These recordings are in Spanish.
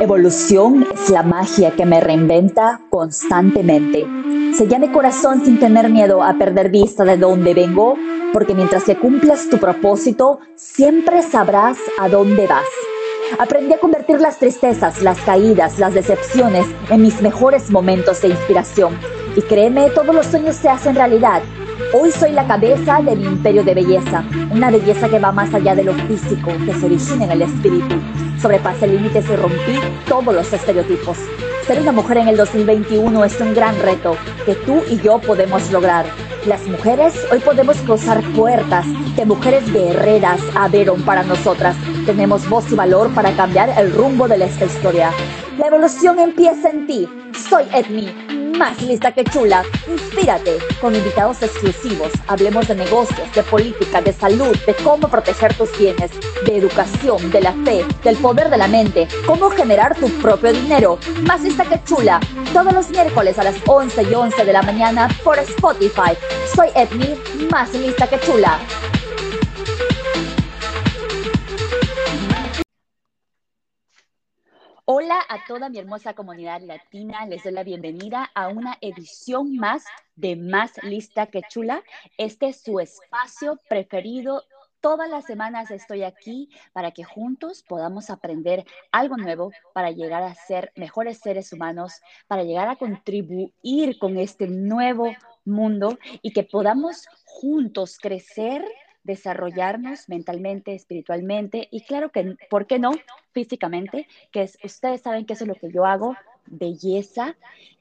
Evolución es la magia que me reinventa constantemente. Sella mi corazón sin tener miedo a perder vista de dónde vengo, porque mientras que cumplas tu propósito, siempre sabrás a dónde vas. Aprendí a convertir las tristezas, las caídas, las decepciones en mis mejores momentos de inspiración. Y créeme, todos los sueños se hacen realidad. Hoy soy la cabeza del imperio de belleza, una belleza que va más allá de lo físico, que se origina en el espíritu. Sobrepasé límites y rompí todos los estereotipos. Ser una mujer en el 2021 es un gran reto que tú y yo podemos lograr. Las mujeres hoy podemos cruzar puertas que mujeres guerreras abrieron para nosotras. Tenemos voz y valor para cambiar el rumbo de esta historia. La evolución empieza en ti. Soy Edmi, más lista que chula. Inspírate con invitados exclusivos. Hablemos de negocios, de política, de salud, de cómo proteger tus bienes, de educación, de la fe, del poder de la mente, cómo generar tu propio dinero. Más lista que chula. Todos los miércoles a las 11 y 11 de la mañana por Spotify. Soy Edmi, más lista que chula. Hola a toda mi hermosa comunidad latina, les doy la bienvenida a una edición más de Más Lista que Chula. Este es su espacio preferido. Todas las semanas estoy aquí para que juntos podamos aprender algo nuevo para llegar a ser mejores seres humanos, para llegar a contribuir con este nuevo mundo y que podamos juntos crecer desarrollarnos mentalmente, espiritualmente y claro que, ¿por qué no? Físicamente, que es, ustedes saben que eso es lo que yo hago, belleza,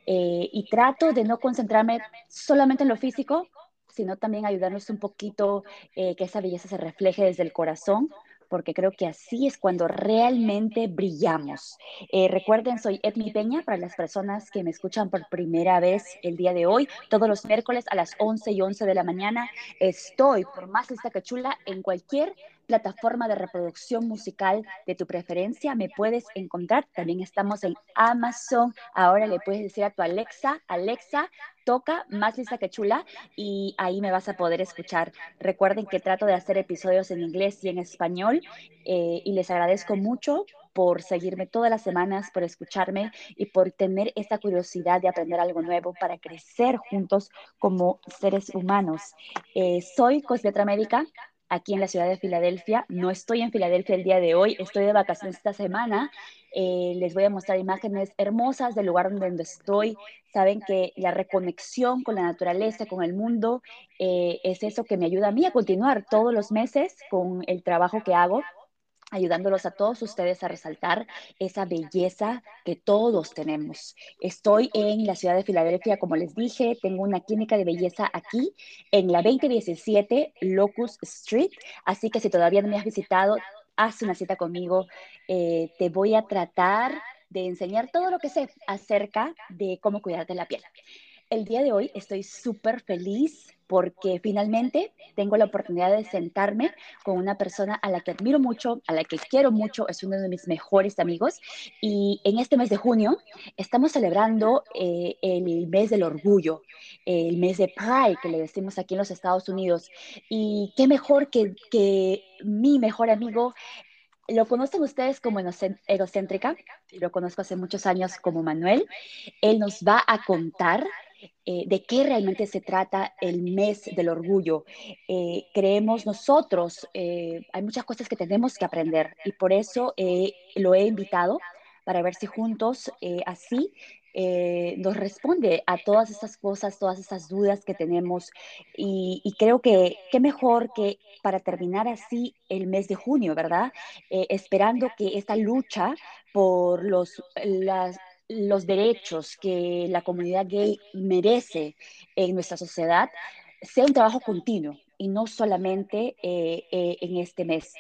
eh, y trato de no concentrarme solamente en lo físico, sino también ayudarnos un poquito eh, que esa belleza se refleje desde el corazón, porque creo que así es cuando realmente brillamos. Eh, recuerden, soy Edmi Peña para las personas que me escuchan por primera vez el día de hoy. Todos los miércoles a las 11 y 11 de la mañana estoy por más lista que chula en cualquier plataforma de reproducción musical de tu preferencia. Me puedes encontrar. También estamos en Amazon. Ahora le puedes decir a tu Alexa, Alexa, toca más lista que chula y ahí me vas a poder escuchar. Recuerden que trato de hacer episodios en inglés y en español eh, y les agradezco mucho por seguirme todas las semanas, por escucharme y por tener esta curiosidad de aprender algo nuevo para crecer juntos como seres humanos. Eh, soy Cosmetra Médica, aquí en la ciudad de Filadelfia. No estoy en Filadelfia el día de hoy, estoy de vacaciones esta semana. Eh, les voy a mostrar imágenes hermosas del lugar donde estoy. Saben que la reconexión con la naturaleza, con el mundo, eh, es eso que me ayuda a mí a continuar todos los meses con el trabajo que hago ayudándolos a todos ustedes a resaltar esa belleza que todos tenemos. Estoy en la ciudad de Filadelfia, como les dije, tengo una clínica de belleza aquí en la 2017 Locust Street, así que si todavía no me has visitado, haz una cita conmigo. Eh, te voy a tratar de enseñar todo lo que sé acerca de cómo cuidarte la piel. El día de hoy estoy súper feliz porque finalmente tengo la oportunidad de sentarme con una persona a la que admiro mucho, a la que quiero mucho, es uno de mis mejores amigos. Y en este mes de junio estamos celebrando eh, el mes del orgullo, el mes de Pride, que le decimos aquí en los Estados Unidos. Y qué mejor que, que mi mejor amigo lo conocen ustedes como egocéntrica, lo conozco hace muchos años como Manuel. Él nos va a contar eh, de qué realmente se trata el mes del orgullo. Eh, creemos nosotros, eh, hay muchas cosas que tenemos que aprender y por eso lo he invitado para ver si juntos así nos responde a todas estas cosas, todas estas dudas que tenemos. Y, y, creo que qué mejor que para terminar así el mes de junio, ¿verdad? esperando que esta lucha por los, las, los derechos que la comunidad gay merece en nuestra sociedad sea un trabajo continuo y no solamente eh, eh, en este mes.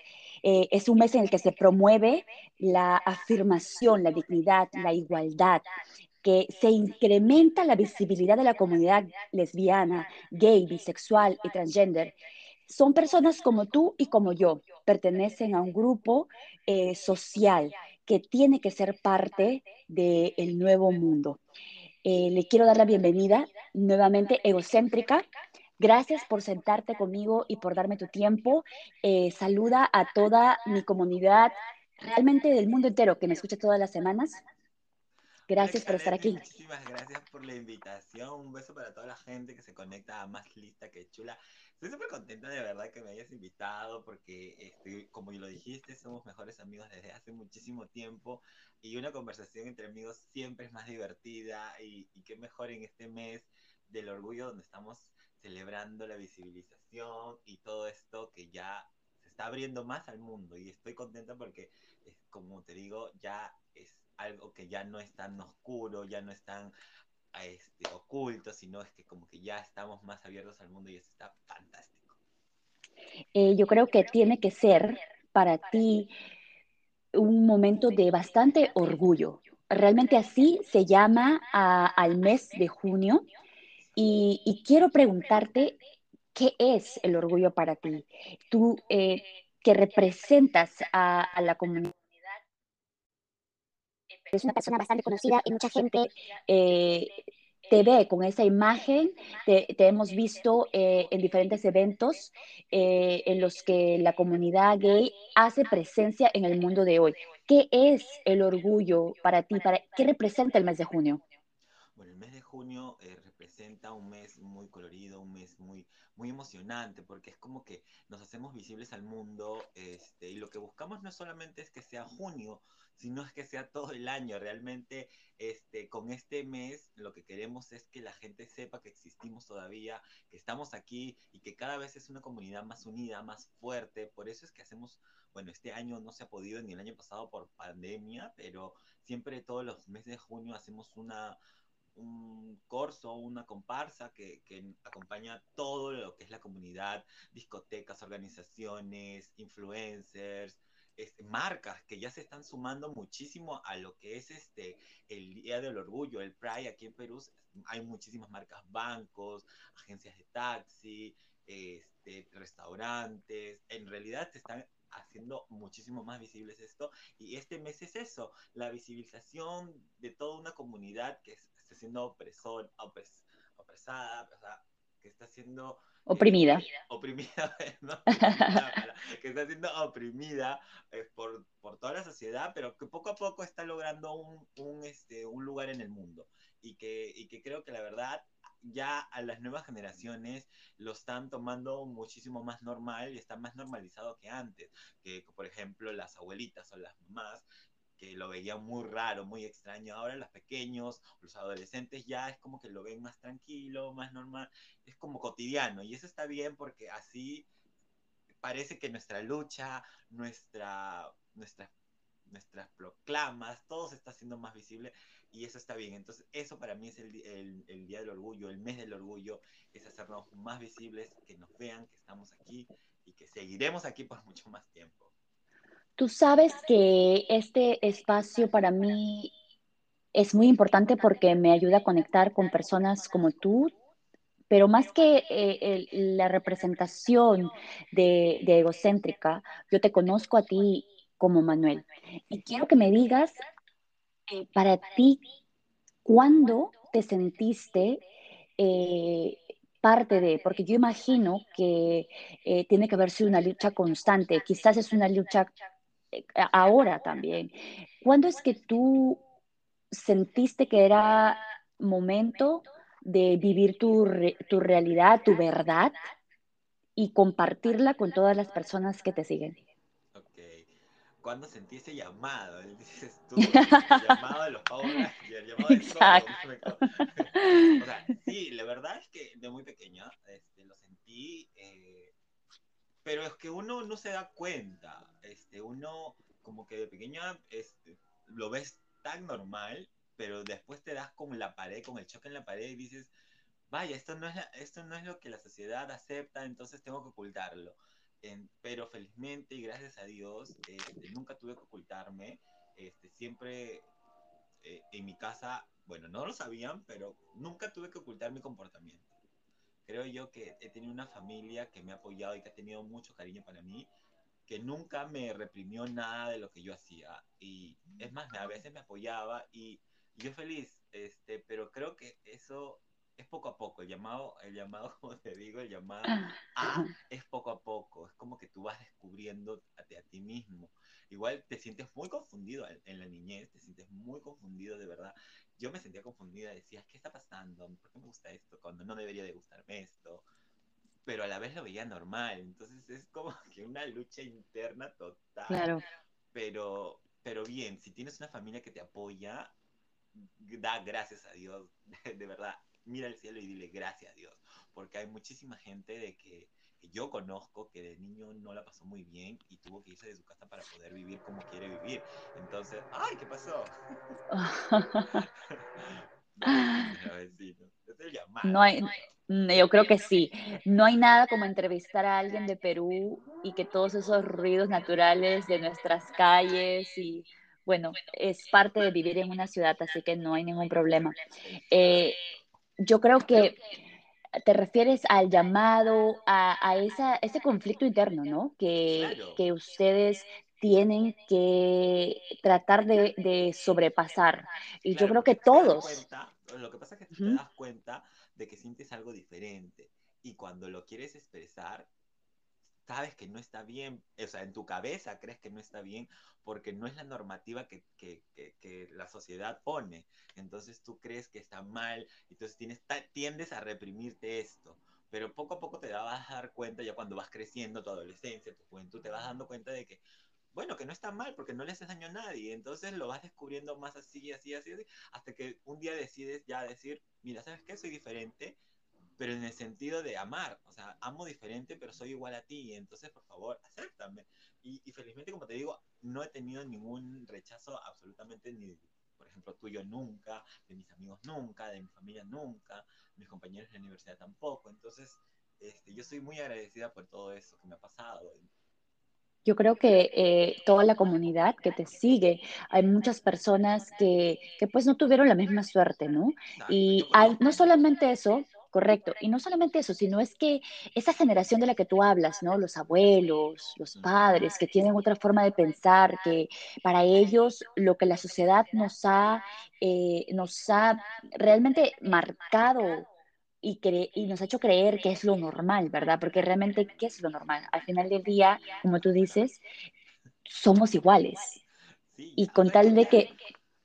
Eh, es un mes en el que se promueve la afirmación, la dignidad, la igualdad, que se incrementa la visibilidad de la comunidad lesbiana, gay, bisexual y transgender. Son personas como tú y como yo, pertenecen a un grupo social que tiene que ser parte del nuevo mundo. Eh, le quiero dar la bienvenida nuevamente, egocéntrica. Gracias por sentarte conmigo y por darme tu tiempo. Eh, saluda a toda mi comunidad realmente del mundo entero que me escucha todas las semanas. Gracias por estar aquí. Muchísimas gracias por la invitación. Un beso para toda la gente que se conecta a Más Lista que Chula. Estoy súper contenta de verdad que me hayas invitado porque, este, como lo dijiste, somos mejores amigos desde hace muchísimo tiempo y una conversación entre amigos siempre es más divertida y, qué mejor en este mes del orgullo donde estamos celebrando la visibilización y todo esto que ya se está abriendo más al mundo. Y estoy contenta porque, como te digo, ya es algo que ya no es tan oscuro, ya no es tan este, oculto, sino es que como que ya estamos más abiertos al mundo y eso está fantástico. Eh, yo creo que tiene que ser para ti un momento de bastante orgullo. Realmente así se llama al mes de junio y, quiero preguntarte, ¿qué es el orgullo para ti? Tú eh, que representas a, la comunidad es una persona bastante conocida y mucha gente eh, te ve con esa imagen, te, hemos visto eh, en diferentes eventos en los que la comunidad gay hace presencia en el mundo de hoy. ¿Qué es el orgullo para ti? Para, ¿Qué representa el mes de junio? Bueno, el mes de junio representa un mes muy colorido, un mes muy, muy emocionante, porque es como que nos hacemos visibles al mundo, este, y lo que buscamos no solamente es que sea junio, sino es que sea todo el año. Realmente, este, con este mes, lo que queremos es que la gente sepa que existimos todavía, que estamos aquí y que cada vez es una comunidad más unida, más fuerte. Por eso es que hacemos, bueno, este año no se ha podido ni el año pasado por pandemia, pero siempre todos los meses de junio hacemos una un corso, una comparsa que, acompaña todo lo que es la comunidad, discotecas, organizaciones, influencers, este, marcas que ya se están sumando muchísimo a lo que es este el Día del Orgullo, el Pride aquí en Perú. Hay muchísimas marcas, bancos, agencias de taxi, este, restaurantes. En realidad se están haciendo muchísimo más visibles esto. Y este mes es eso, la visibilización de toda una comunidad que está siendo opresor, opresada, que está siendo... Eh, oprimida. oprimida, que está siendo oprimida eh, por, por, toda la sociedad, pero que poco a poco está logrando un, un, este, un lugar en el mundo. Y que, y que creo que la verdad ya a las nuevas generaciones lo están tomando muchísimo más normal y está más normalizado que antes, que por ejemplo las abuelitas o las mamás que lo veían muy raro, muy extraño. Ahora los pequeños, los adolescentes ya es como que lo ven más tranquilo, más normal, es como cotidiano y eso está bien porque así parece que nuestra lucha, nuestra, nuestra, nuestras proclamas, todo se está haciendo más visible y eso está bien. Entonces, eso para mí es el, el, Día del Orgullo, el mes del orgullo, es hacernos más visibles, que nos vean que estamos aquí y que seguiremos aquí por mucho más tiempo. Tú sabes que este espacio para mí es muy importante porque me ayuda a conectar con personas como tú, pero más que eh, la representación de, egocéntrica, yo te conozco a ti como Manuel. Y quiero que me digas eh, para ti, ¿cuándo te sentiste eh, parte de? Porque yo imagino que tiene que haber sido una lucha constante, quizás es una lucha ahora también. ¿Cuándo es que tú sentiste que era momento de vivir tu, tu realidad, tu verdad y compartirla con todas las personas que te siguen? cuando sentí ese llamado, dices tú, el llamado de los Power el llamado de todo. o sea, sí, la verdad es que de muy pequeña este, lo sentí, eh, pero es que uno no se da cuenta, este, uno como que de pequeña este, lo ves tan normal, pero después te das con la pared, con el choque en la pared y dices, vaya, esto no es, esto no es lo que la sociedad acepta, entonces tengo que ocultarlo pero felizmente y gracias a Dios este, nunca tuve que ocultarme. Este, siempre eh, en mi casa, bueno, no lo sabían, pero nunca tuve que ocultar mi comportamiento. Creo yo que he tenido una familia que me ha apoyado y que ha tenido mucho cariño para mí, que nunca me reprimió nada de lo que yo hacía. Y es más, a veces me apoyaba y, yo feliz, este, pero creo que eso es poco a poco, el llamado, el llamado, como te digo, el llamado a es poco a poco, es como que tú vas descubriendo a, a ti mismo. Igual te sientes muy confundido en la niñez, te sientes muy confundido de verdad. Yo me sentía confundida, decía, ¿qué está pasando? ¿Por qué me gusta esto? Cuando no debería de gustarme esto. Pero a la vez lo veía normal, entonces es como que una lucha interna total. Claro. Pero, pero bien, si tienes una familia que te apoya, da gracias a Dios, de verdad, mira el cielo y dile gracias a Dios, porque hay muchísima gente de que, yo conozco que de niño no la pasó muy bien y tuvo que irse de su casa para poder vivir como quiere vivir. Entonces, ¡ay, qué pasó! no hay, yo creo que sí. No hay nada como entrevistar a alguien de Perú y que todos esos ruidos naturales de nuestras calles y bueno, es parte de vivir en una ciudad, así que no hay ningún problema. Eh, yo creo que te refieres al llamado, a, esa, ese conflicto interno, ¿no? Que, que ustedes tienen que tratar de, sobrepasar. Y yo creo que todos. lo que pasa es que tú te das cuenta de que sientes algo diferente y cuando lo quieres expresar, sabes que no está bien, o sea, en tu cabeza crees que no está bien porque no es la normativa que, la sociedad pone. Entonces tú crees que está mal, entonces tienes, tiendes a reprimirte esto. Pero poco a poco te vas a dar cuenta, ya cuando vas creciendo, tu adolescencia, tu juventud, te vas dando cuenta de que, bueno, que no está mal porque no le haces daño a nadie. Entonces lo vas descubriendo más así, así, así, así, hasta que un día decides ya decir, mira, ¿sabes qué? Soy diferente pero en el sentido de amar, o sea, amo diferente, pero soy igual a ti, entonces por favor, acéptame. Y, y felizmente, como te digo, no he tenido ningún rechazo absolutamente ni, por ejemplo, tuyo nunca, de mis amigos nunca, de mi familia nunca, mis compañeros de la universidad tampoco, entonces este, yo soy muy agradecida por todo eso que me ha pasado. Yo creo que eh, toda la comunidad que te sigue, hay muchas personas que, que, pues no tuvieron la misma suerte, ¿no? Y hay, no solamente eso, Correcto. Y no solamente eso, sino es que esa generación de la que tú hablas, ¿no? Los abuelos, los padres, que tienen otra forma de pensar, que para ellos lo que la sociedad nos ha, eh, nos ha realmente marcado y, y nos ha hecho creer que es lo normal, ¿verdad? Porque realmente, ¿qué es lo normal? Al final del día, como tú dices, somos iguales. y con tal de que...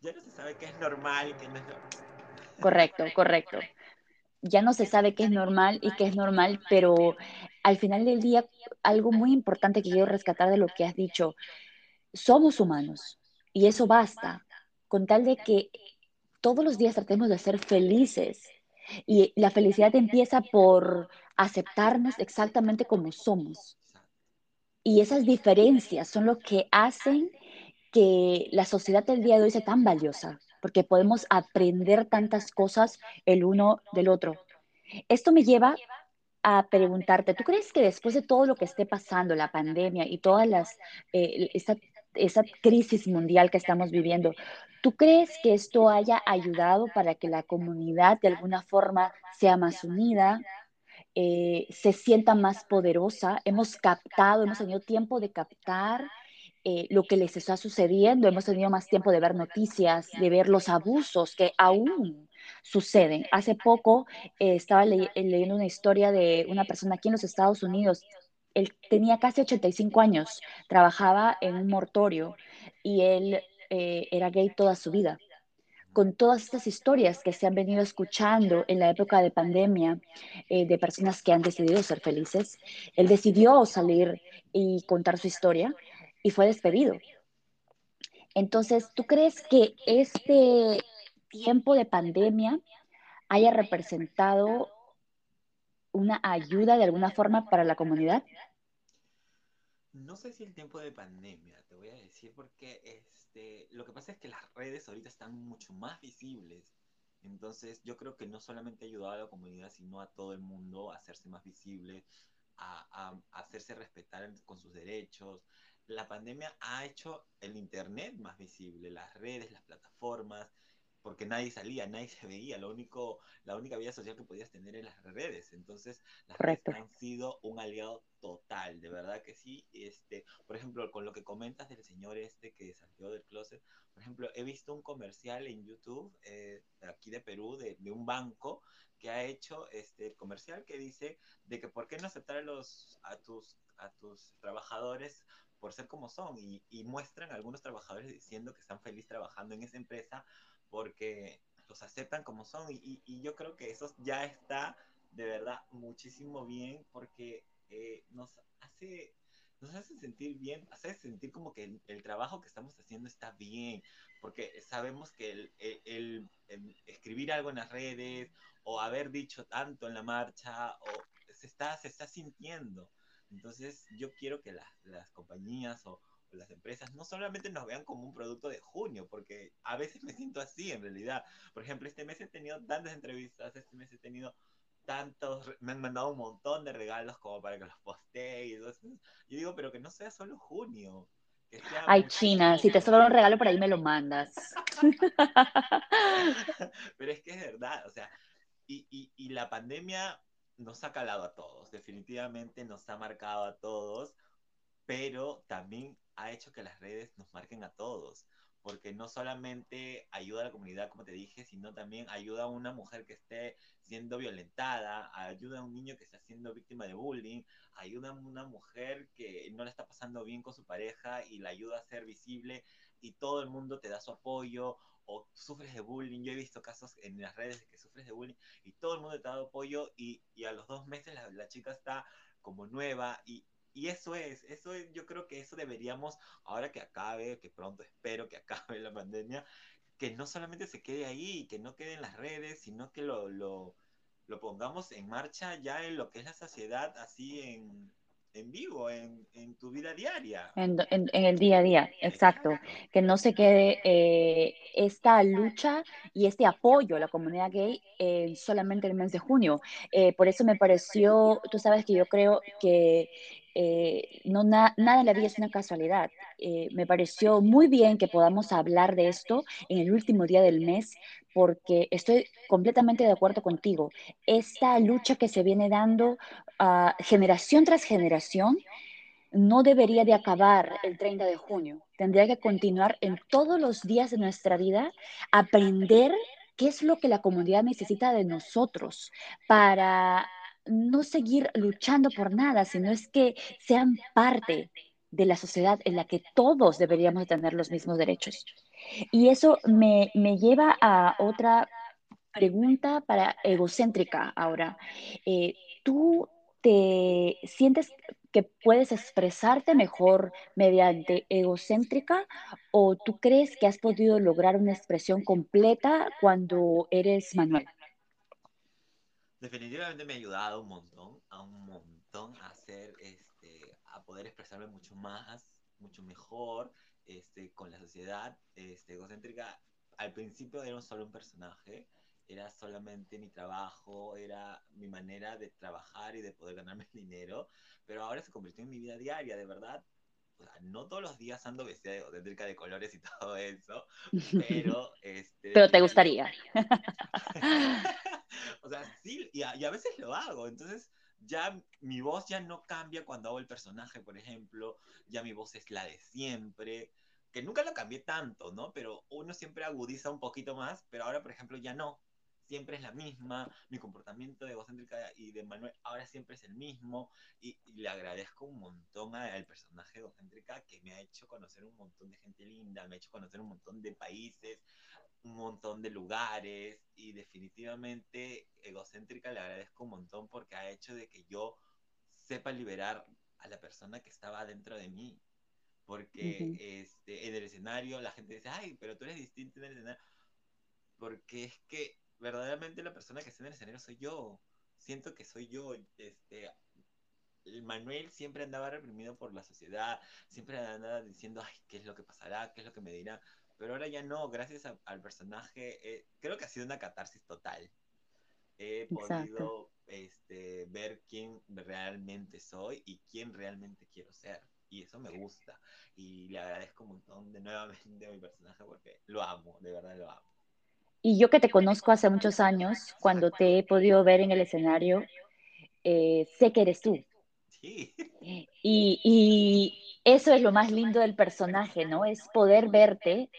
Ya no se sabe qué es normal, qué no es Correcto, correcto ya no se sabe qué es normal y qué es normal, pero al final del día, algo muy importante que quiero rescatar de lo que has dicho, somos humanos y eso basta, con tal de que todos los días tratemos de ser felices. Y la felicidad empieza por aceptarnos exactamente como somos. Y esas diferencias son lo que hacen que la sociedad del día de hoy sea tan valiosa porque podemos aprender tantas cosas el uno del otro. Esto me lleva a preguntarte, ¿tú crees que después de todo lo que esté pasando, la pandemia y todas las, eh, esa, esa crisis mundial que estamos viviendo, ¿tú crees que esto haya ayudado para que la comunidad de alguna forma sea más unida, eh, se sienta más poderosa. Hemos captado, hemos tenido tiempo de captar eh, lo que les está sucediendo. Hemos tenido más tiempo de ver noticias, de ver los abusos que aún suceden. Hace poco eh, estaba eh, leyendo una historia de una persona aquí en los Estados Unidos. Él tenía casi 85 años, trabajaba en un mortorio y él era gay toda su vida. Con todas estas historias que se han venido escuchando en la época de pandemia de personas que han decidido ser felices, él decidió salir y contar su historia y fue despedido. Entonces, ¿tú crees que este tiempo de pandemia haya representado una ayuda de alguna forma para la comunidad? No sé si el tiempo de pandemia, te voy a decir, porque este, lo que pasa es que las redes ahorita están mucho más visibles. Entonces, yo creo que no solamente ha ayudado a la comunidad, sino a todo el mundo a hacerse más visible, a, a hacerse respetar con sus derechos, la pandemia ha hecho el Internet más visible, las redes, las plataformas. porque nadie salía, nadie se veía, lo único, la única vida social que podías tener en las redes. Entonces, las redes han sido un aliado total, de verdad que sí. Este, por ejemplo, con lo que comentas del señor este que salió del closet, por ejemplo, he visto un comercial en YouTube eh, aquí de Perú de, de, un banco que ha hecho este comercial que dice de que por qué no aceptar a los a tus a tus trabajadores por ser como son y, muestran algunos trabajadores diciendo que están felices trabajando en esa empresa porque los aceptan como son y, yo creo que eso ya está de verdad muchísimo bien porque eh, nos hace nos hace sentir bien, hace sentir como que el, trabajo que estamos haciendo está bien, porque sabemos que el, el, escribir algo en las redes o haber dicho tanto en la marcha o se está, se está sintiendo. Entonces yo quiero que las, las compañías o, las empresas no solamente nos vean como un producto de junio, porque a veces me siento así en realidad. Por ejemplo, este mes he tenido tantas entrevistas, este mes he tenido tantos, me han mandado un montón de regalos como para que los postee y todo Yo digo, pero que no sea solo junio. Ay, China, si te sobra un regalo por ahí me lo mandas. pero es que es verdad, o sea, y, y, y la pandemia nos ha calado a todos, definitivamente nos ha marcado a todos, pero también ha hecho que las redes nos marquen a todos, porque no solamente ayuda a la comunidad, como te dije, sino también ayuda a una mujer que esté siendo violentada, ayuda a un niño que está siendo víctima de bullying, ayuda a una mujer que no la está pasando bien con su pareja y la ayuda a ser visible y todo el mundo te da su apoyo o sufres de bullying. Yo he visto casos en las redes de que sufres de bullying y todo el mundo te da apoyo y, y a los dos meses la, la chica está como nueva y, y eso es, eso es, yo creo que eso deberíamos, ahora que acabe, que pronto espero que acabe la pandemia, que no solamente se quede ahí, que no quede en las redes, sino que lo, lo, lo pongamos en marcha ya en lo que es la sociedad, así en, en vivo, en, en, tu vida diaria. En, en, el día a día, exacto. Que no se quede eh, esta lucha y este apoyo a la comunidad gay eh, solamente el mes de junio. Eh, por eso me pareció, tú sabes que yo creo que eh, no na, nada en la vida es una casualidad. Eh, me pareció muy bien que podamos hablar de esto en el último día del mes porque estoy completamente de acuerdo contigo. Esta lucha que se viene dando uh, generación tras generación no debería de acabar el 30 de junio. Tendría que continuar en todos los días de nuestra vida, aprender qué es lo que la comunidad necesita de nosotros para no seguir luchando por nada, sino es que sean parte de la sociedad en la que todos deberíamos tener los mismos derechos. Y eso me, me lleva a otra pregunta para egocéntrica ahora. Eh, ¿Tú te sientes que puedes expresarte mejor mediante egocéntrica o tú crees que has podido lograr una expresión completa cuando eres Manuel? Definitivamente me ha ayudado un montón, a un montón a hacer, este, a poder expresarme mucho más, mucho mejor, este, con la sociedad, este, egocéntrica. Al principio era solo un personaje, era solamente mi trabajo, era mi manera de trabajar y de poder ganarme dinero, pero ahora se convirtió en mi vida diaria, de verdad. O sea, no todos los días ando vestida egocéntrica de colores y todo eso, pero... Este, pero te gustaría. o sea, sí, y a, y a, veces lo hago, entonces ya mi voz ya no cambia cuando hago el personaje, por ejemplo, ya mi voz es la de siempre, que nunca lo cambié tanto, ¿no? Pero uno siempre agudiza un poquito más, pero ahora, por ejemplo, ya no, siempre es la misma, mi comportamiento de egocéntrica y de Manuel ahora siempre es el mismo, y, y le agradezco un montón al personaje egocéntrica que me ha hecho conocer un montón de gente linda, me ha hecho conocer un montón de países, un montón de lugares y definitivamente egocéntrica le agradezco un montón porque ha hecho de que yo sepa liberar a la persona que estaba dentro de mí. Porque uh -huh. este, en el escenario la gente dice, ay, pero tú eres distinto en el escenario. Porque es que verdaderamente la persona que está en el escenario soy yo. Siento que soy yo. Este, el Manuel siempre andaba reprimido por la sociedad, siempre andaba diciendo, ay, ¿qué es lo que pasará? ¿Qué es lo que me dirá? Pero ahora ya no, gracias a, al personaje, eh, creo que ha sido una catarsis total. He Exacto. podido este, ver quién realmente soy y quién realmente quiero ser. Y eso me gusta. Y le agradezco un montón de nuevamente a mi personaje porque lo amo, de verdad lo amo. y yo que te conozco hace muchos años, cuando te he podido ver en el escenario, eh, sé que eres tú. Sí. Y, y, eso es lo más lindo del personaje, ¿no? Es poder verte,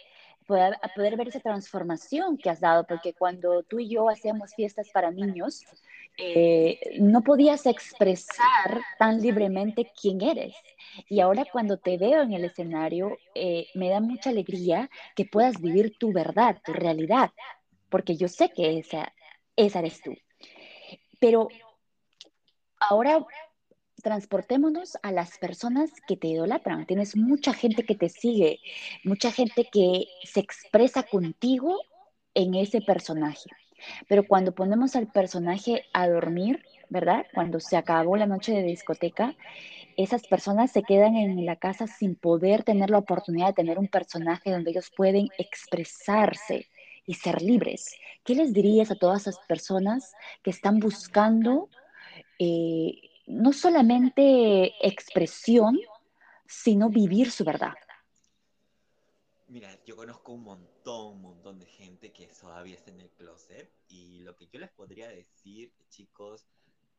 poder, poder ver esa transformación que has dado, porque cuando tú y yo hacíamos fiestas para niños, eh, no podías expresar tan libremente quién eres. Y ahora cuando te veo en el escenario, eh, me da mucha alegría que puedas vivir tu verdad, tu realidad, porque yo sé que esa, esa eres tú. Pero ahora transportémonos a las personas que te idolatran. Tienes mucha gente que te sigue, mucha gente que se expresa contigo en ese personaje. Pero cuando ponemos al personaje a dormir, ¿verdad? Cuando se acabó la noche de discoteca, esas personas se quedan en la casa sin poder tener la oportunidad de tener un personaje donde ellos pueden expresarse y ser libres. ¿Qué les dirías a todas esas personas que están buscando eh, no solamente expresión, sino vivir su verdad? Mira, yo conozco un montón, un montón de gente que todavía está en el closet y lo que yo les podría decir, chicos,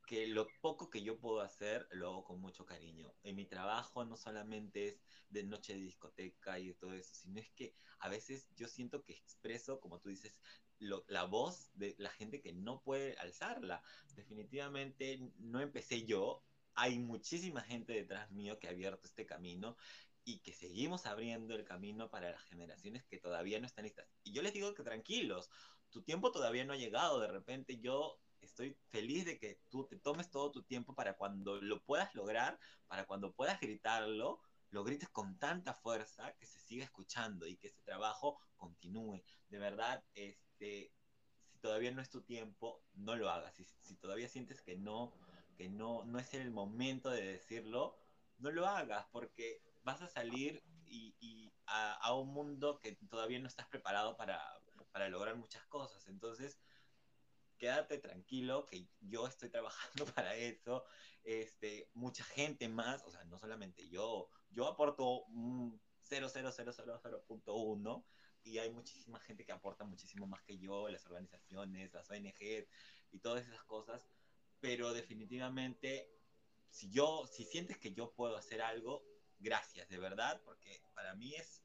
que lo poco que yo puedo hacer lo hago con mucho cariño. En mi trabajo no solamente es de noche de discoteca y todo eso, sino es que a veces yo siento que expreso, como tú dices, la voz de la gente que no puede alzarla. Definitivamente no empecé yo, hay muchísima gente detrás mío que ha abierto este camino y que seguimos abriendo el camino para las generaciones que todavía no están listas. Y yo les digo que tranquilos, tu tiempo todavía no ha llegado, de repente yo estoy feliz de que tú te tomes todo tu tiempo para cuando lo puedas lograr, para cuando puedas gritarlo, lo grites con tanta fuerza que se siga escuchando y que ese trabajo continúe. De verdad, este, si todavía no es tu tiempo, no lo hagas. Si, si todavía sientes que no, que no, no es el momento de decirlo, no lo hagas porque vas a salir y, y a, a, un mundo que todavía no estás preparado para, para lograr muchas cosas. Entonces, quédate tranquilo que yo estoy trabajando para eso. Este, mucha gente más, o sea, no solamente yo, yo aporto un 00000.1 y hay muchísima gente que aporta muchísimo más que yo, las organizaciones, las ONGs y todas esas cosas, pero definitivamente si yo si sientes que yo puedo hacer algo, gracias, de verdad, porque para mí es,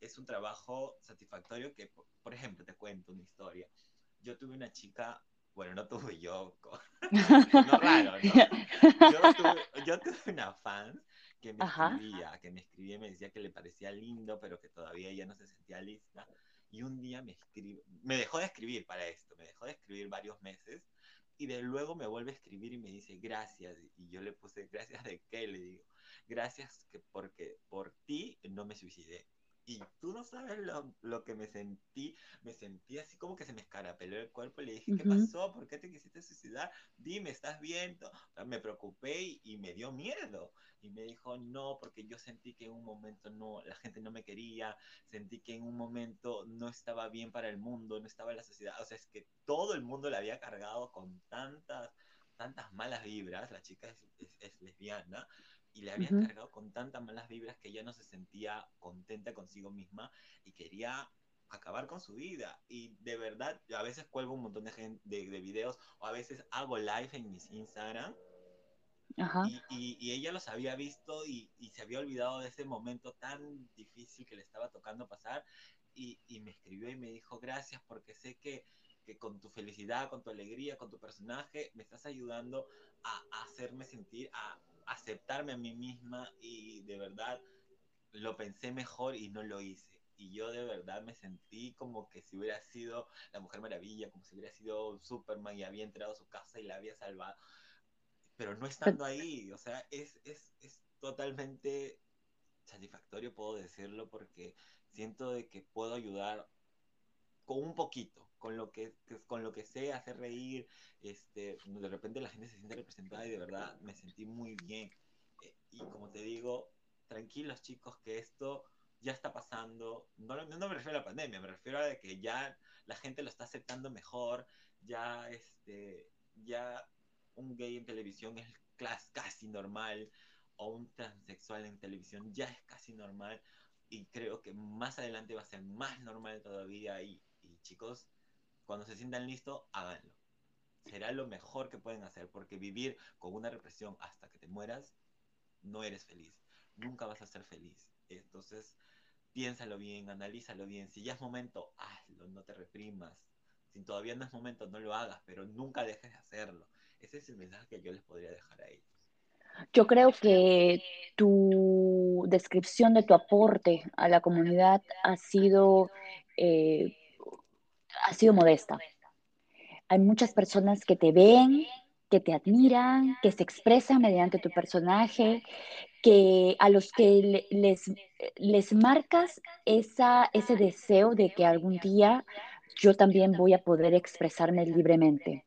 es un trabajo satisfactorio que, por, por ejemplo, te cuento una historia. Yo tuve una chica, bueno, no tuve yo, no raro, ¿no? Yo tuve, yo tuve una fan que me Ajá. escribía, que me escribía y me decía que le parecía lindo, pero que todavía ella no se sentía lista. Y un día me escribe, me dejó de escribir para esto, me dejó de escribir varios meses y de luego me vuelve a escribir y me dice gracias. Y yo le puse gracias de qué, le digo gracias que porque por ti no me suicidé. Y tú no sabes lo, lo, que me sentí, me sentí así como que se me escarapeló el cuerpo le dije, ¿qué pasó? ¿Por qué te quisiste suicidar? Dime, ¿estás bien? Me preocupé y, y, me dio miedo. Y me dijo, no, porque yo sentí que en un momento no, la gente no me quería, sentí que en un momento no estaba bien para el mundo, no estaba en la sociedad. O sea, es que todo el mundo le había cargado con tantas, tantas malas vibras, la chica es, es, es lesbiana, y le habían uh -huh. cargado con tantas malas vibras que ella no se sentía contenta consigo misma y quería acabar con su vida. Y de verdad, yo a veces cuelgo un montón de, gente, de, de videos o a veces hago live en mis Instagram. Ajá. Y, y, y, ella los había visto y, y, se había olvidado de ese momento tan difícil que le estaba tocando pasar y, me escribió y me dijo gracias porque sé que, que, con tu felicidad, con tu alegría, con tu personaje, me estás ayudando a, a hacerme sentir, a, aceptarme a mí misma y de verdad lo pensé mejor y no lo hice. Y yo de verdad me sentí como que si hubiera sido la Mujer Maravilla, como si hubiera sido Superman y había entrado a su casa y la había salvado. Pero no estando ahí, o sea, es, es, es totalmente satisfactorio, puedo decirlo, porque siento de que puedo ayudar con un poquito, con lo que, con lo que sé hacer reír, este, de repente la gente se siente representada y de verdad me sentí muy bien. Eh, y como te digo, tranquilos chicos que esto ya está pasando, no, no me refiero a la pandemia, me refiero a que ya la gente lo está aceptando mejor, ya este, ya un gay en televisión es casi normal, o un transexual en televisión ya es casi normal, y creo que más adelante va a ser más normal todavía, y, y chicos, Cuando se sientan listos, háganlo. Será lo mejor que pueden hacer, porque vivir con una represión hasta que te mueras, no eres feliz. Nunca vas a ser feliz. Entonces, piénsalo bien, analízalo bien. Si ya es momento, hazlo, no te reprimas. Si todavía no es momento, no lo hagas, pero nunca dejes de hacerlo. Ese es el mensaje que yo les podría dejar a ellos. Yo creo que tu descripción de tu aporte a la comunidad ha sido, eh, ha sido modesta. Hay muchas personas que te ven, que te admiran, que se expresan mediante tu personaje, que a los que les, les marcas esa, ese deseo de que algún día yo también voy a poder expresarme libremente.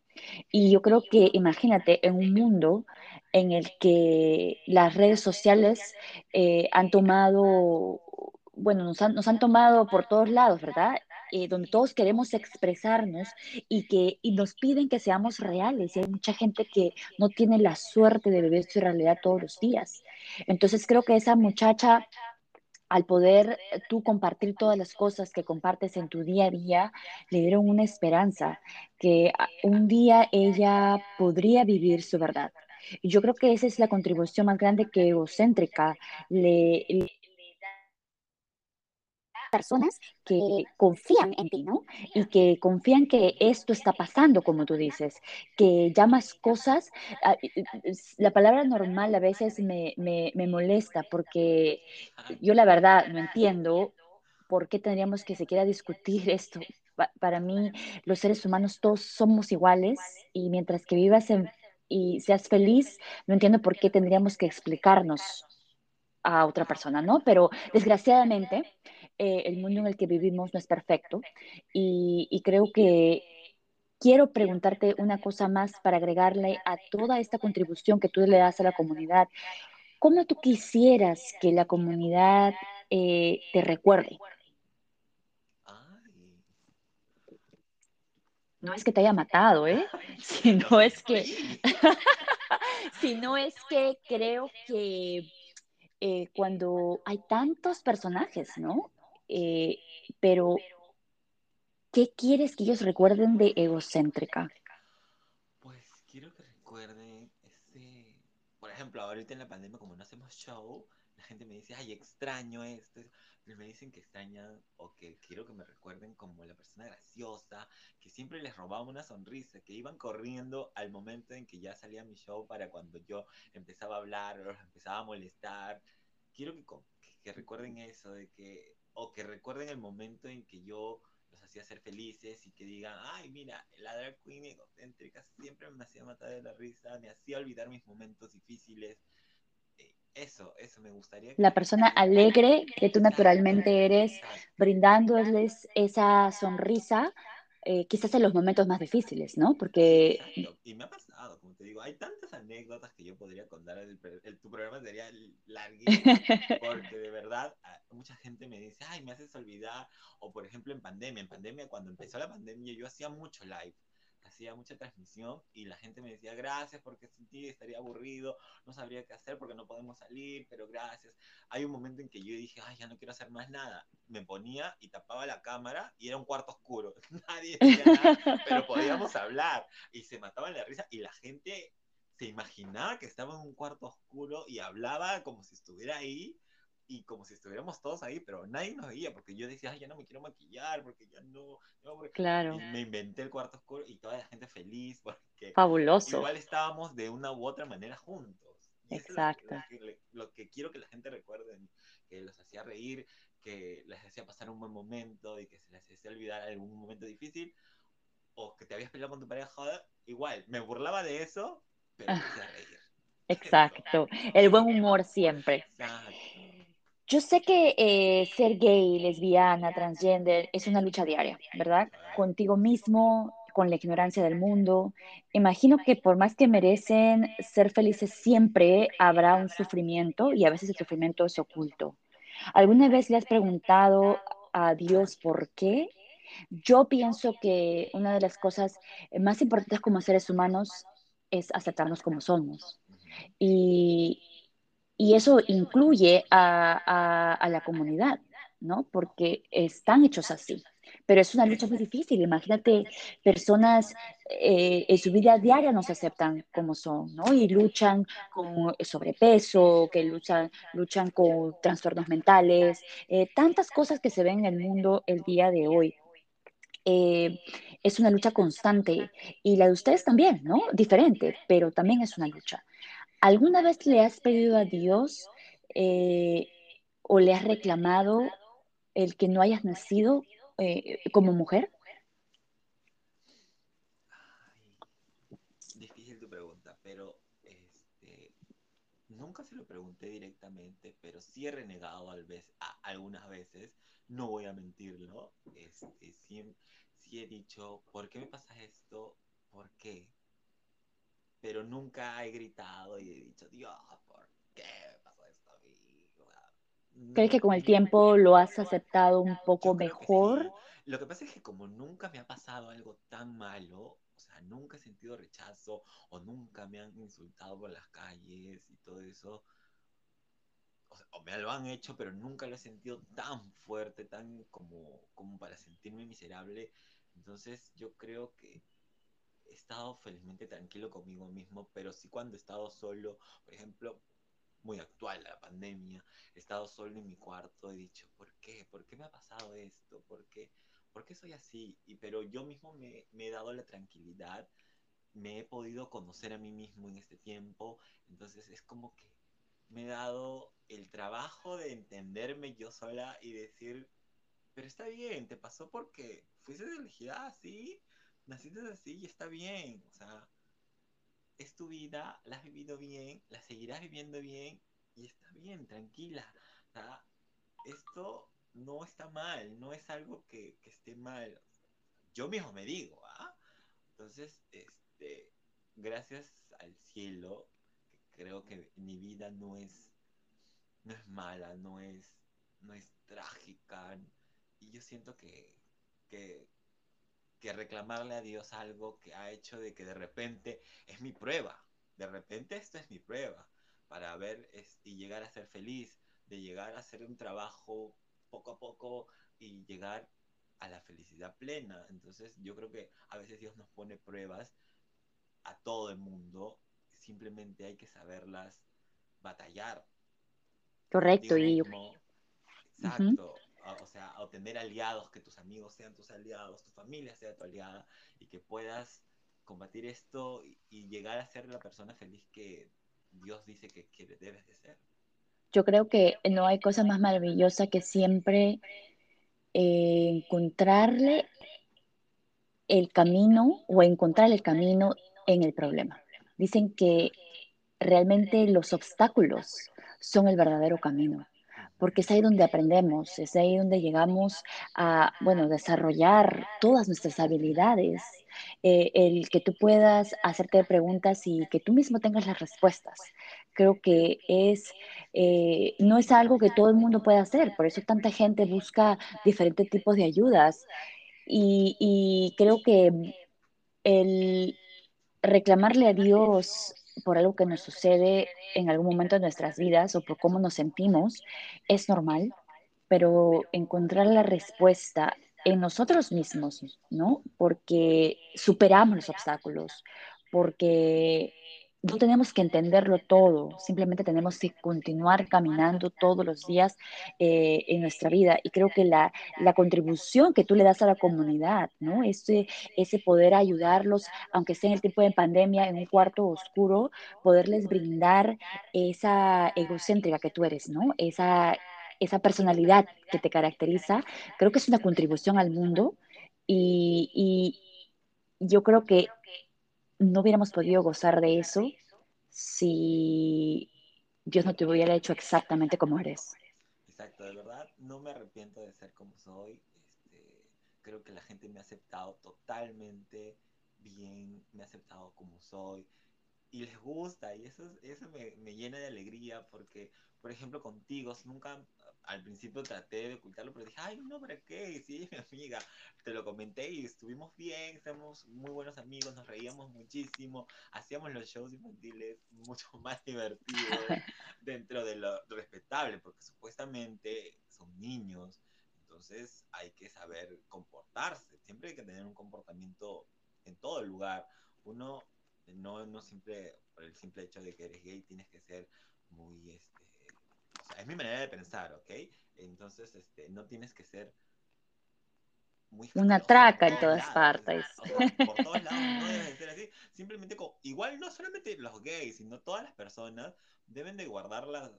Y yo creo que, imagínate, en un mundo en el que las redes sociales eh, han tomado, bueno, nos han, nos han, tomado por todos lados, ¿verdad? Eh, donde todos queremos expresarnos y que y nos piden que seamos reales. Y hay mucha gente que no tiene la suerte de vivir su realidad todos los días. Entonces creo que esa muchacha al poder tú compartir todas las cosas que compartes en tu día a día, le dieron una esperanza que ah, un día ella podría vivir su verdad. Y yo creo que esa es la contribución más grande que Egocéntrica le personas que confían en ti, ¿no? Y que confían que esto está pasando, como tú dices, que llamas cosas, ah, la palabra normal a veces me, me, me molesta porque yo la verdad no entiendo por qué tendríamos que siquiera discutir esto. Para mí, los seres humanos todos somos iguales y mientras que vivas y seas feliz, no entiendo por qué tendríamos que explicarnos a otra persona, ¿no? Pero desgraciadamente, eh, el mundo en el que vivimos no es perfecto y, creo que quiero preguntarte una cosa más para agregarle a toda esta contribución que tú le das a la comunidad. ¿Cómo tú quisieras que la comunidad eh, te recuerde? No es que te haya matado, ¿eh? Sino es que, sino es que creo que eh, cuando hay tantos personajes, ¿no? Eh, pero, ¿qué quieres que ellos recuerden de egocéntrica? Pues quiero que recuerden ese, por ejemplo, ahorita en la pandemia, como no hacemos show, la gente me dice, ay, extraño esto, pero me dicen que extrañan o que quiero que me recuerden como la persona graciosa, que siempre les robaba una sonrisa, que iban corriendo al momento en que ya salía mi show para cuando yo empezaba a hablar o los empezaba a molestar. Quiero que, que recuerden eso, de que o que recuerden el momento en que yo los hacía ser felices y que digan, ay, mira, la drag queen egocéntrica siempre me hacía matar de la risa, me hacía olvidar mis momentos difíciles. Eh, eso, eso me gustaría. La persona alegre que tú naturalmente eres, brindándoles esa sonrisa, eh, quizás en los momentos más difíciles, ¿no? Porque... Y me ha pasado, como te digo, hay tantas anécdotas que yo podría contar, el, tu programa sería larguísimo, porque de verdad mucha gente me dice, ay, me haces olvidar, o por ejemplo en pandemia, en pandemia, cuando empezó la pandemia, yo hacía mucho live, hacía mucha transmisión y la gente me decía gracias porque sin ti estaría aburrido, no sabría qué hacer porque no podemos salir, pero gracias. Hay un momento en que yo dije, ay, ya no quiero hacer más nada. Me ponía y tapaba la cámara y era un cuarto oscuro. Nadie decía nada, pero podíamos hablar y se mataban la risa y la gente se imaginaba que estaba en un cuarto oscuro y hablaba como si estuviera ahí y como si estuviéramos todos ahí, pero nadie nos veía porque yo decía, ay, ya no me quiero maquillar, porque ya no. Claro. me inventé el cuarto oscuro y toda la gente feliz porque. Fabuloso. Igual estábamos de una u otra manera juntos. Exacto. lo, que, quiero que la gente recuerde, que los hacía reír, que les hacía pasar un buen momento y que se les hacía olvidar algún momento difícil, o que te habías peleado con tu pareja, igual, me burlaba de eso, pero me hacía reír. Exacto, el buen humor siempre. Exacto. Yo sé que eh, ser gay, lesbiana, transgender es una lucha diaria, ¿verdad? Contigo mismo, con la ignorancia del mundo. Imagino que por más que merecen ser felices, siempre habrá un sufrimiento y a veces el sufrimiento es oculto. ¿Alguna vez le has preguntado a Dios por qué? Yo pienso que una de las cosas más importantes como seres humanos es aceptarnos como somos. Y, y eso incluye a, la comunidad, ¿no? Porque están hechos así. pero es una lucha muy difícil. Imagínate, personas eh, en su vida diaria no se aceptan como son, ¿no? Y luchan con sobrepeso, que luchan, luchan con trastornos mentales, eh, tantas cosas que se ven en el mundo el día de hoy. Eh, es una lucha constante y la de ustedes también, ¿no? Diferente, pero también es una lucha. ¿Alguna vez le has pedido a Dios o le has reclamado el que no hayas nacido eh, como mujer? difícil tu pregunta, pero este, nunca se lo pregunté directamente, pero sí he renegado al vez, algunas veces, no voy a mentirlo, este, sí he dicho, ¿por qué me pasa esto? ¿Por qué? Pero nunca he gritado y he dicho, Dios, ¿por qué me pasa esto a mí? ¿Crees que con el tiempo lo has aceptado un poco mejor? Lo que pasa es que como nunca me ha pasado algo tan malo, o sea, nunca he sentido rechazo o nunca me han insultado por las calles y todo eso, o, me lo han hecho, pero nunca lo he sentido tan fuerte, tan como, como para sentirme miserable. Entonces yo creo que he estado felizmente tranquilo conmigo mismo, pero sí cuando he estado solo, por ejemplo, muy actual la pandemia, he estado solo en mi cuarto, he dicho, ¿por qué? ¿Por qué me ha pasado esto? ¿Por qué, ¿Por qué soy así? Y, pero yo mismo me, me he dado la tranquilidad, me he podido conocer a mí mismo en este tiempo, entonces es como que me he dado el trabajo de entenderme yo sola y decir, pero está bien, te pasó porque fuiste elegida así, naciste así y está bien, o sea, es tu vida, la has vivido bien, la seguirás viviendo bien y está bien, tranquila. esto no está mal, no es algo que, esté mal. Yo mismo me digo, ¿ah? Entonces, este, gracias al cielo, que creo que mi vida no es, no es mala, no es, no es trágica. Y yo siento que, que, que reclamarle a Dios algo que ha hecho de que de repente es mi prueba. De repente esto es mi prueba para ver y llegar a ser feliz, de llegar a hacer un trabajo poco a poco y llegar a la felicidad plena. Entonces yo creo que a veces Dios nos pone pruebas a todo el mundo, simplemente hay que saberlas batallar. Correcto, y Exacto o sea, a tener aliados, que tus amigos sean tus aliados, tu familia sea tu aliada y que puedas combatir esto y, llegar a ser la persona feliz que Dios dice que, debes de ser. Yo creo que no hay cosa más maravillosa que siempre eh, encontrarle el camino o encontrar el camino en el problema. Dicen que realmente los obstáculos son el verdadero camino porque es ahí donde aprendemos, es ahí donde llegamos a, bueno, desarrollar todas nuestras habilidades, eh, el que tú puedas hacerte preguntas y que tú mismo tengas las respuestas. Creo que es, eh, no es algo que todo el mundo pueda hacer, por eso tanta gente busca diferentes tipos de ayudas y, y creo que el reclamarle a Dios por algo que nos sucede en algún momento de nuestras vidas o por cómo nos sentimos, es normal, pero encontrar la respuesta en nosotros mismos, ¿no? Porque superamos los obstáculos, porque no tenemos que entenderlo todo, simplemente tenemos que continuar caminando todos los días eh, en nuestra vida. Y creo que la, la, contribución que tú le das a la comunidad, ¿no? Ese, ese poder ayudarlos, aunque sea en el tiempo de pandemia, en un cuarto oscuro, poderles brindar esa egocéntrica que tú eres, ¿no? Esa, esa personalidad que te caracteriza, creo que es una contribución al mundo y, y yo creo que no hubiéramos podido gozar de eso si Dios no te hubiera hecho exactamente como eres. Exacto, de verdad no me arrepiento de ser como soy. Este, creo que la gente me ha aceptado totalmente bien, me ha aceptado como soy y les gusta y eso, eso me, me llena de alegría porque, por ejemplo, contigo nunca al principio traté de ocultarlo, pero dije, ay, no, ¿para qué? Si es mi amiga. Te lo comenté y estuvimos bien, estamos muy buenos amigos, nos reíamos muchísimo, hacíamos los shows infantiles mucho más divertidos dentro de lo respetable, porque supuestamente son niños. entonces hay que saber comportarse, siempre hay que tener un comportamiento en todo lugar. Uno no, no siempre, por el simple hecho de que eres gay, tienes que ser muy, este, o sea, es mi manera de pensar, ¿ok? Entonces, este, no tienes que ser muy una traca en todas partes. por todos lados no debes ser así. Simplemente, igual no solamente los gays, sino todas las personas deben de guardar las,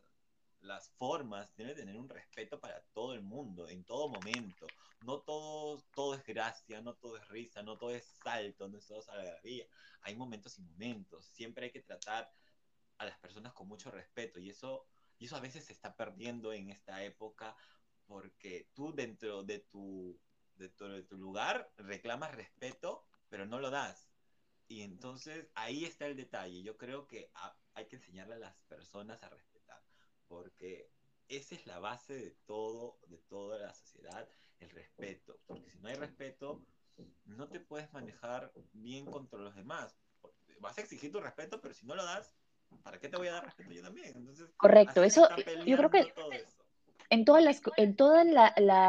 las formas, deben de tener un respeto para todo el mundo, en todo momento. No todo, todo es gracia, no todo es risa, no todo es salto, no es todo salgaría. Hay momentos y momentos. Siempre hay que tratar a las personas con mucho respeto y eso, y eso a veces se está perdiendo en esta época porque tú dentro de tu de tu, lugar, reclamas respeto, pero no lo das. Y entonces ahí está el detalle. Yo creo que hay que enseñarle a las personas a respetar, porque esa es la base de todo, de toda la sociedad, el respeto. Porque si no hay respeto, no te puedes manejar bien contra los demás. Vas a exigir tu respeto, pero si no lo das, ¿para qué te voy a dar respeto yo también? Entonces, Correcto, eso yo creo que en todas las en todos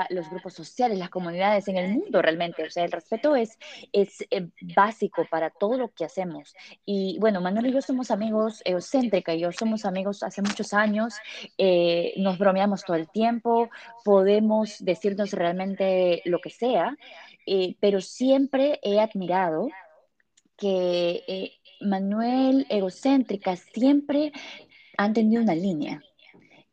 los grupos sociales, las comunidades, en el mundo realmente. O sea, el respeto es, es eh, básico para todo lo que hacemos. Y bueno, Manuel y yo somos amigos, Eocéntrica y yo somos amigos hace muchos años, eh, nos bromeamos todo el tiempo, podemos decirnos realmente lo que sea, eh, pero siempre he admirado que Manuel, Egocéntrica, siempre han tenido una línea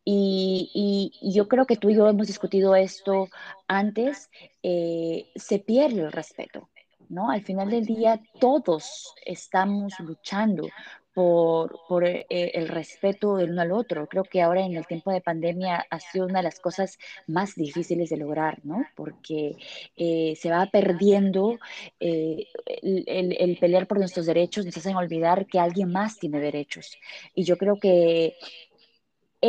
y, yo creo que tú y yo hemos discutido esto antes, eh, se pierde el respeto, ¿no? Al final del día todos estamos luchando por, por eh, el respeto del uno al otro. Creo que ahora en el tiempo de pandemia ha sido una de las cosas más difíciles de lograr, ¿no? Porque eh, se va perdiendo el, el, pelear por nuestros derechos, nos hacen olvidar que alguien más tiene derechos. Y yo creo que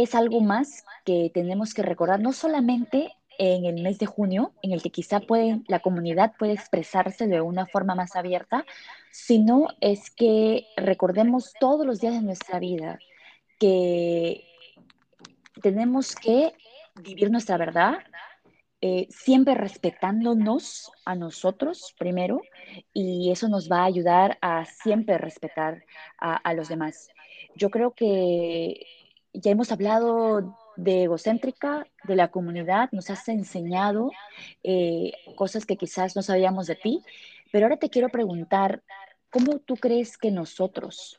es algo más que tenemos que recordar, no solamente en el mes de junio, en el que quizá la comunidad puede expresarse de una forma más abierta, sino es que recordemos todos los días de nuestra vida que tenemos que vivir nuestra verdad, eh, siempre respetándonos a nosotros primero, y eso nos va a ayudar a siempre respetar a los demás. Yo creo que ya hemos hablado de egocéntrica, de la comunidad, nos has enseñado eh, cosas que quizás no sabíamos de ti, pero ahora te quiero preguntar, ¿cómo tú crees que nosotros,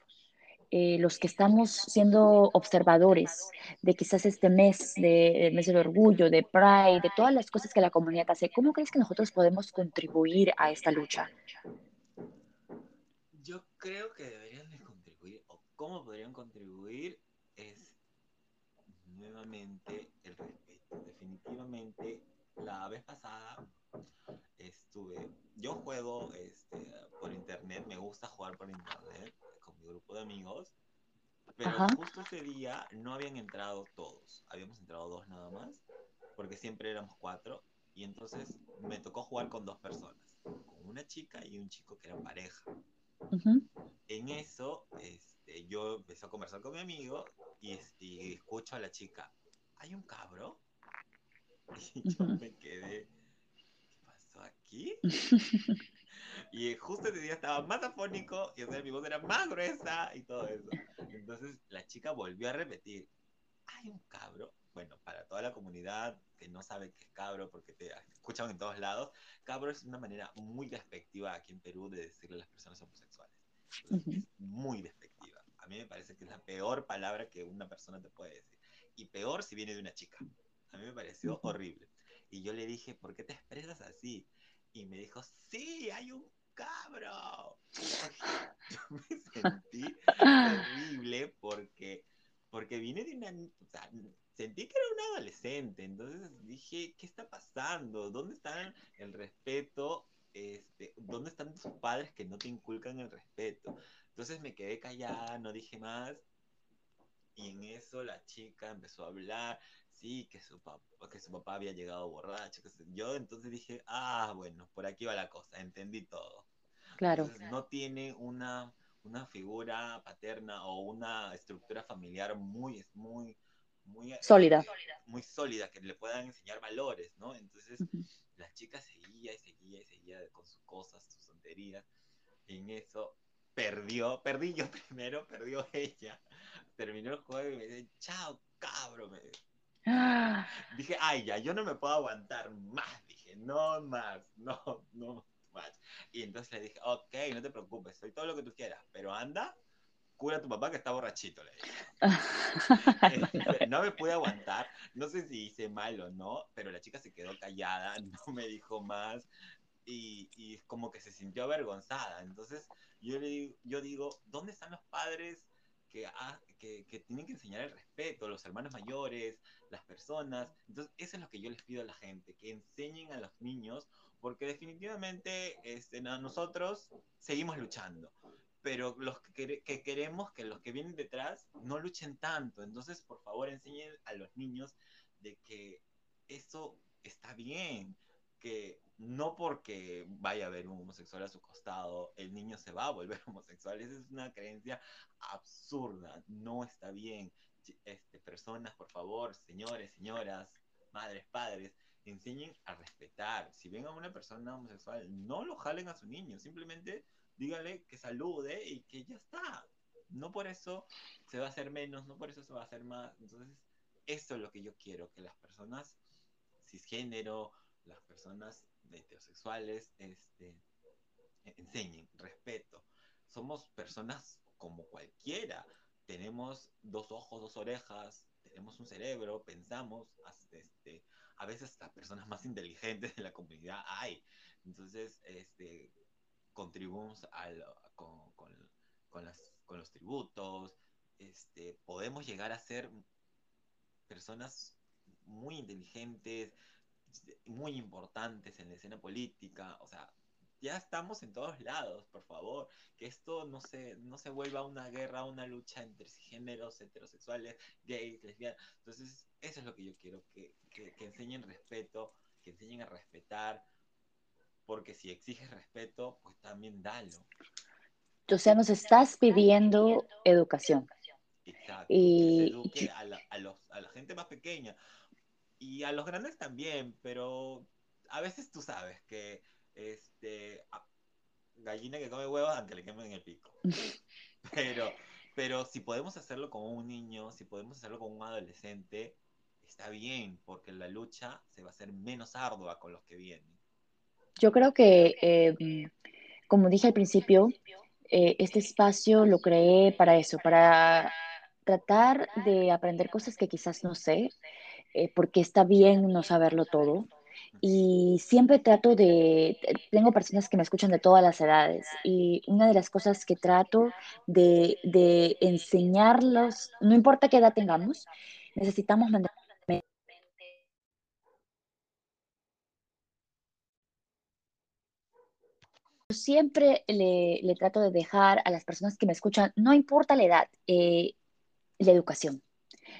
eh, los que estamos siendo observadores de quizás este mes, de, mes del orgullo, de Pride, de todas las cosas que la comunidad hace, ¿cómo crees que nosotros podemos contribuir a esta lucha? Yo creo que deberían de contribuir, o cómo podrían contribuir, nuevamente el respeto. Definitivamente, la vez pasada estuve, yo juego este, por internet, me gusta jugar por internet con mi grupo de amigos, pero justo ese día no habían entrado todos, habíamos entrado dos nada más, porque siempre éramos cuatro, y entonces me tocó jugar con dos personas, con una chica y un chico que eran pareja. En eso, este, yo empecé a conversar con mi amigo y, escucho a la chica, ¿hay un cabro? Y yo me quedé, ¿qué pasó aquí? y justo ese día estaba más afónico y mi voz era más gruesa y todo eso. Entonces la chica volvió a repetir, ¿hay un cabro? Bueno, para toda la comunidad que no sabe qué es cabro porque te escuchan en todos lados, cabro es una manera muy despectiva aquí en Perú de decirle a las personas homosexuales. Es muy despectiva. A mí me parece que es la peor palabra que una persona te puede decir y peor si viene de una chica. A mí me pareció horrible. Y yo le dije, ¿por qué te expresas así? Y me dijo, sí, hay un cabro. Yo me sentí horrible porque, porque vine de una... O sea, sentí que era un adolescente. Entonces dije, ¿qué está pasando? ¿Dónde está el respeto? Este, ¿Dónde están tus padres que no te inculcan el respeto? Entonces me quedé callada, no dije más y en eso la chica empezó a hablar, sí, que su papá, que su papá había llegado borracho. Que Yo entonces dije, ah, bueno, por aquí va la cosa, entendí todo. Claro. no tiene una, una figura paterna o una estructura familiar muy, muy, muy sólida. muy sólida, que le puedan enseñar valores, ¿no? Entonces, la chica seguía y seguía y seguía con sus cosas, sus tonterías. Y en eso perdió, perdí yo primero, perdió ella. Terminó el juego y me dice, chao, cabro. Me... Ah. Dije, ay, ya, yo no me puedo aguantar más. Dije, no más, no, no Y entonces le dije, ok, no te preocupes, soy todo lo que tú quieras, pero anda, cura a tu papá que está borrachito, le dije. No me pude aguantar, no sé si hice mal o no, pero la chica se quedó callada, no me dijo más y, y como que se sintió avergonzada. Entonces yo, le, yo digo, ¿dónde están los padres que, que, que, tienen que enseñar el respeto, los hermanos mayores, las personas? Entonces eso es lo que yo les pido a la gente, que enseñen a los niños, porque definitivamente este, nosotros seguimos luchando pero los que, que, queremos que los que vienen detrás no luchen tanto. Entonces, por favor, enseñen a los niños de que eso está bien, que no porque vaya a haber un homosexual a su costado, el niño se va a volver homosexual. Esa es una creencia absurda, no está bien. Este, personas, por favor, señores, señoras, madres, padres, enseñen a respetar. Si ven a una persona homosexual, no lo jalen a su niño, simplemente dígale que salude y que ya está. No por eso se va a hacer menos, no por eso se va a hacer más. Entonces, eso es lo que yo quiero, que las personas cisgénero, las personas heterosexuales, este, enseñen respeto. Somos personas como cualquiera. Tenemos dos ojos, dos orejas, tenemos un cerebro, pensamos, este, a veces las personas más inteligentes de la comunidad hay. Entonces, este, contribuimos con, con, los tributos, este, podemos llegar a ser personas muy inteligentes, muy importantes en la escena política, o sea, ya estamos en todos lados, por favor, que esto no se, no se vuelva una guerra, una lucha entre géneros, heterosexuales, gays, lesbianas. Entonces, eso es lo que yo quiero, que, que, que enseñen respeto, que enseñen a respetar, porque si exiges respeto, pues también dalo. O sea, nos estás pidiendo educación. Exacto, y... que se eduque a la, a, los, a la gente más pequeña y a los grandes también, pero a veces tú sabes que este gallina que come huevos aunque le quemen el pico. Pero, pero si podemos hacerlo con un niño, si podemos hacerlo con un adolescente, está bien, porque la lucha se va a hacer menos ardua con los que vienen. Yo creo que, em, como dije al principio, eh, este espacio lo creé para eso, para tratar de aprender cosas que quizás no sé, eh, porque está bien no saberlo todo. Y siempre trato de, tengo personas que me escuchan de todas las edades y una de las cosas que trato de, de enseñarlos, no importa qué edad tengamos, necesitamos mantener siempre le, trato de dejar a las personas que me escuchan, no importa la edad, eh, la educación.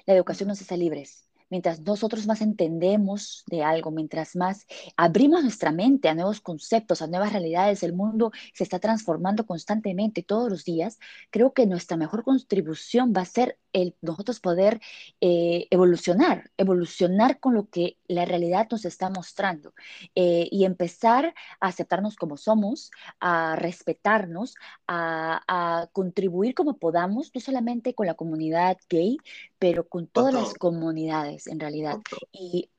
La educación nos hace libres mientras nosotros más entendemos de algo, mientras más abrimos nuestra mente a nuevos conceptos, a nuevas realidades, el mundo se está transformando constantemente todos los días, creo que nuestra mejor contribución va a ser el nosotros poder eh, evolucionar, evolucionar con lo que la realidad nos está mostrando eh, y empezar a aceptarnos como somos, a respetarnos, a, a contribuir como podamos, no solamente con la comunidad gay, pero con todas las comunidades en realidad. Y,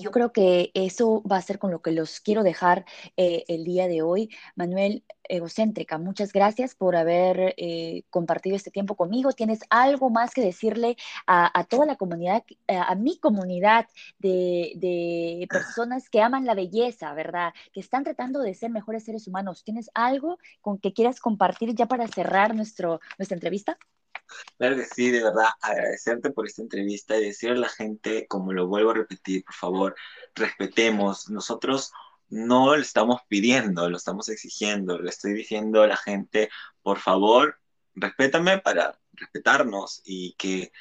yo creo que eso va a ser con lo que los quiero dejar eh, el día de hoy. Manuel Egocéntrica, muchas gracias por haber eh, compartido este tiempo conmigo. ¿Tienes algo más que decirle a, toda la comunidad, a, mi comunidad de, de, personas que aman la belleza, verdad? Que están tratando de ser mejores seres humanos. ¿Tienes algo con que quieras compartir ya para cerrar nuestro, nuestra entrevista? Claro que sí, de verdad, agradecerte por esta entrevista y decirle a la gente, como lo vuelvo a repetir, por favor, respetemos. Nosotros no lo estamos pidiendo, lo estamos exigiendo. Le estoy diciendo a la gente, por favor, respétame para respetarnos y que,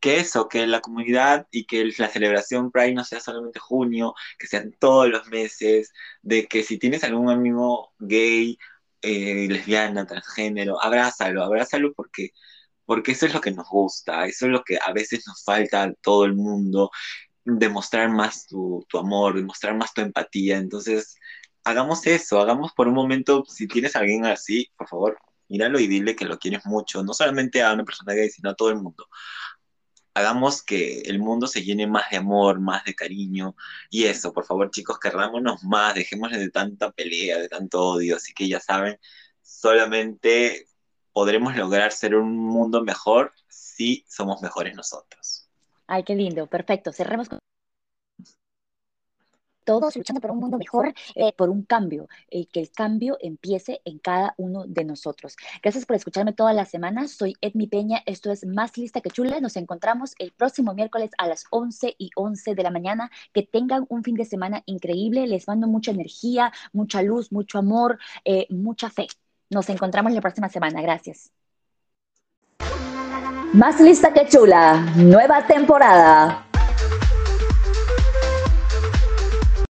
que eso, que la comunidad y que la celebración Pride no sea solamente junio, que sean todos los meses, de que si tienes algún amigo gay, eh, lesbiana, transgénero, abrázalo, abrázalo porque porque eso es lo que nos gusta, eso es lo que a veces nos falta a todo el mundo, demostrar más tu, tu amor, demostrar más tu empatía. Entonces, hagamos eso, hagamos por un momento, si tienes a alguien así, por favor, míralo y dile que lo quieres mucho, no solamente a una persona gay, sino a todo el mundo. Hagamos que el mundo se llene más de amor, más de cariño, y eso, por favor, chicos, querrámonos más, dejémosle de tanta pelea, de tanto odio, así que ya saben, solamente podremos lograr ser un mundo mejor si somos mejores nosotros. Ay, qué lindo, perfecto. Cerremos con todos luchando por un mundo mejor, eh, por un cambio, y eh, que el cambio empiece en cada uno de nosotros. Gracias por escucharme todas las semanas. Soy Edmi Peña, esto es Más Lista que Chula. Nos encontramos el próximo miércoles a las 11 y 11 de la mañana. Que tengan un fin de semana increíble. Les mando mucha energía, mucha luz, mucho amor, eh, mucha fe. Nos encontramos la próxima semana. Gracias. Más lista que chula. Nueva temporada.